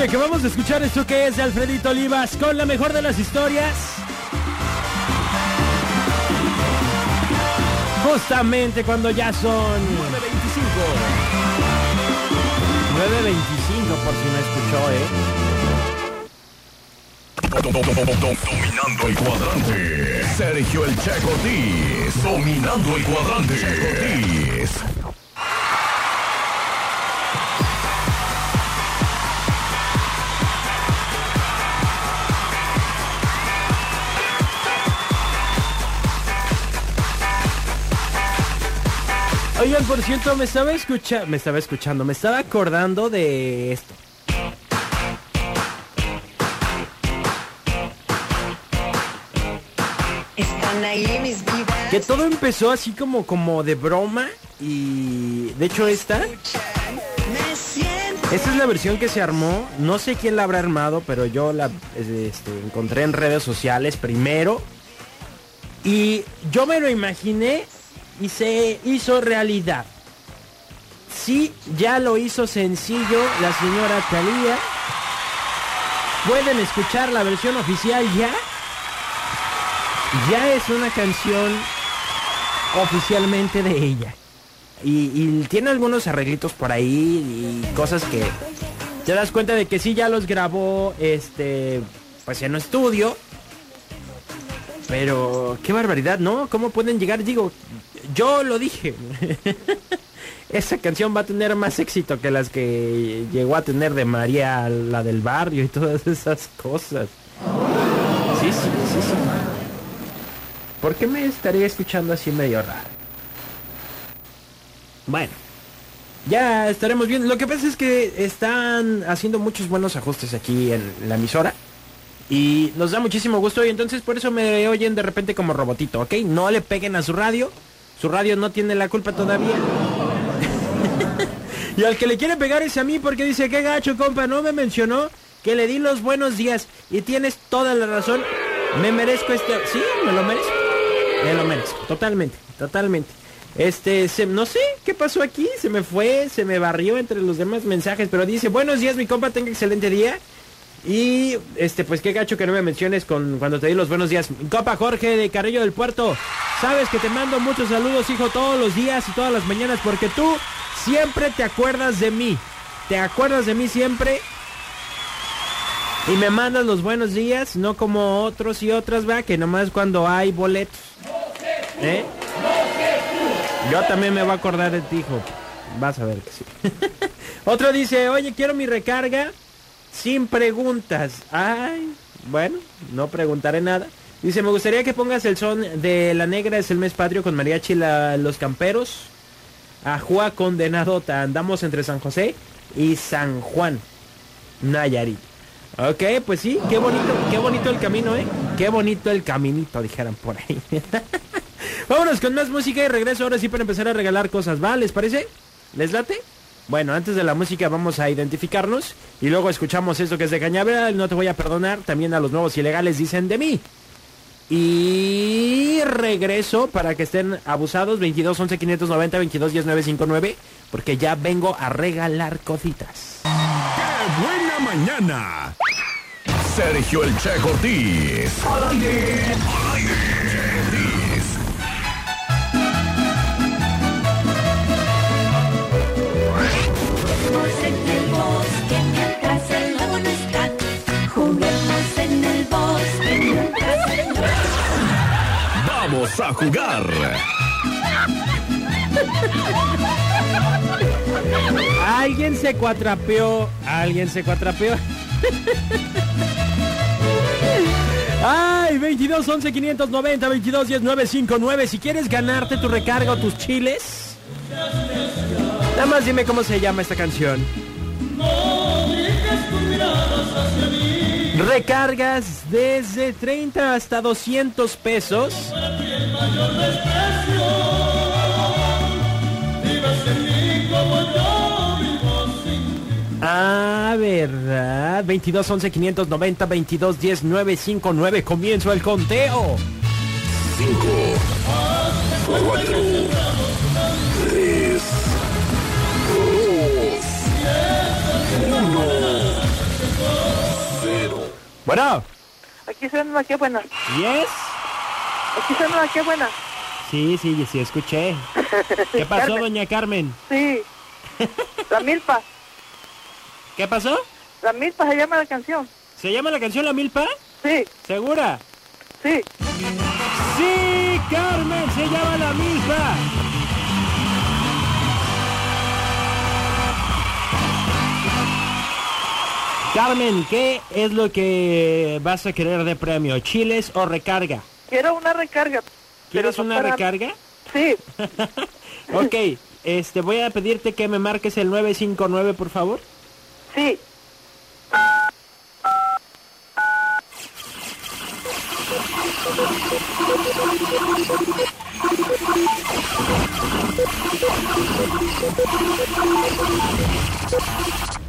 Oye, que vamos a escuchar esto que es de Alfredito Olivas con la mejor de las historias. Justamente cuando ya son 9.25. 9.25 por si no escuchó, ¿eh? Dominando el cuadrante. Sergio el Checo Ortiz. Dominando el cuadrante. Checo Oigan, por cierto, me estaba escuchando, me estaba escuchando, me estaba acordando de esto. Están ahí mis vidas. Que todo empezó así como, como de broma y de hecho esta, esta es la versión que se armó. No sé quién la habrá armado, pero yo la este, encontré en redes sociales primero y yo me lo imaginé y se hizo realidad. Sí, ya lo hizo sencillo la señora Talía. Pueden escuchar la versión oficial ya. Ya es una canción oficialmente de ella. Y, tiene algunos arreglitos por ahí y cosas que te das cuenta de que sí ya los grabó este pues en un estudio. Pero qué barbaridad, ¿no? ¿Cómo pueden llegar? Digo, yo lo dije. Esa canción va a tener más éxito que las que llegó a tener de María, la del barrio y todas esas cosas. Sí, sí, sí, sí. ¿Por qué me estaría escuchando así medio raro? Bueno, ya estaremos bien. Lo que pasa es que están haciendo muchos buenos ajustes aquí en la emisora. Y nos da muchísimo gusto y entonces por eso me oyen de repente como robotito, ¿ok? No le peguen a su radio. Su radio no tiene la culpa todavía. y al que le quiere pegar es a mí porque dice, qué gacho, compa, no me mencionó que le di los buenos días. Y tienes toda la razón. Me merezco este... Sí, me lo merezco. Me lo merezco. Totalmente, totalmente. Este, no sé qué pasó aquí. Se me fue, se me barrió entre los demás mensajes. Pero dice, buenos días, mi compa, tenga excelente día. Y este, pues qué gacho que no me menciones con cuando te di los buenos días. Mi Compa Jorge de Carrillo del Puerto. Sabes que te mando muchos saludos, hijo, todos los días y todas las mañanas, porque tú siempre te acuerdas de mí. Te acuerdas de mí siempre. Y me mandas los buenos días, no como otros y otras, va, que nomás cuando hay boletos. ¿Eh? Yo también me voy a acordar de ti, hijo. Vas a ver que sí. Otro dice, oye, quiero mi recarga sin preguntas. Ay, bueno, no preguntaré nada. Dice, me gustaría que pongas el son de La Negra es el mes patrio con Mariachi la- Los Camperos. Ajua Condenadota. Andamos entre San José y San Juan. Nayarit. Ok, pues sí, qué bonito, qué bonito el camino, ¿eh? Qué bonito el caminito, dijeran por ahí. Vámonos con más música y regreso ahora sí para empezar a regalar cosas, ¿va? ¿Les parece? ¿Les late? Bueno, antes de la música vamos a identificarnos y luego escuchamos esto que es de Cañaveral, no te voy a perdonar, también a los nuevos ilegales dicen de mí. Y regreso para que estén abusados 22 11 590 22 10 959 porque ya vengo a regalar cositas. ¡Qué buena mañana! Sergio el Checo Ortiz. Al aire. Vamos a jugar. Alguien se cuatrapeó, alguien se cuatrapeó. Ay, 22 11 590 22 10 959. Si quieres ganarte tu recarga o tus chiles, nada más dime cómo se llama esta canción. Recargas desde 30 hasta 200 pesos. Ah, verdad. 22 11 590 22 10 959. Comienzo el conteo. 5, 4, Bueno, Aquí suena qué buena. ¿yes? Aquí suena qué buena. Sí, sí, sí, escuché. ¿Qué pasó, Carmen. doña Carmen? Sí. La milpa. ¿Qué pasó? La milpa se llama la canción. ¿Se llama la canción La Milpa? Sí, ¿Segura? sí. Sí, Carmen, se llama La Milpa. Carmen, ¿qué es lo que vas a querer de premio? ¿Chiles o recarga? Quiero una recarga. ¿Quieres una para- recarga? Sí. Ok, este, voy a pedirte que me marques el 959, por favor. Sí.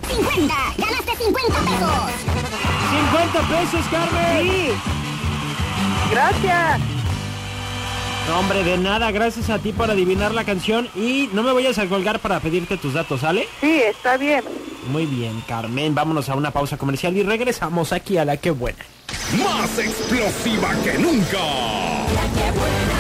¡Ganaste 50 pesos! 50 pesos, Carmen. Sí. Gracias. No, hombre, de nada, gracias a ti por adivinar la canción y no me vayas a colgar para pedirte tus datos, ¿sale? Sí, está bien. Muy bien, Carmen, vámonos a una pausa comercial y regresamos aquí a la que buena. Más explosiva que nunca. La que buena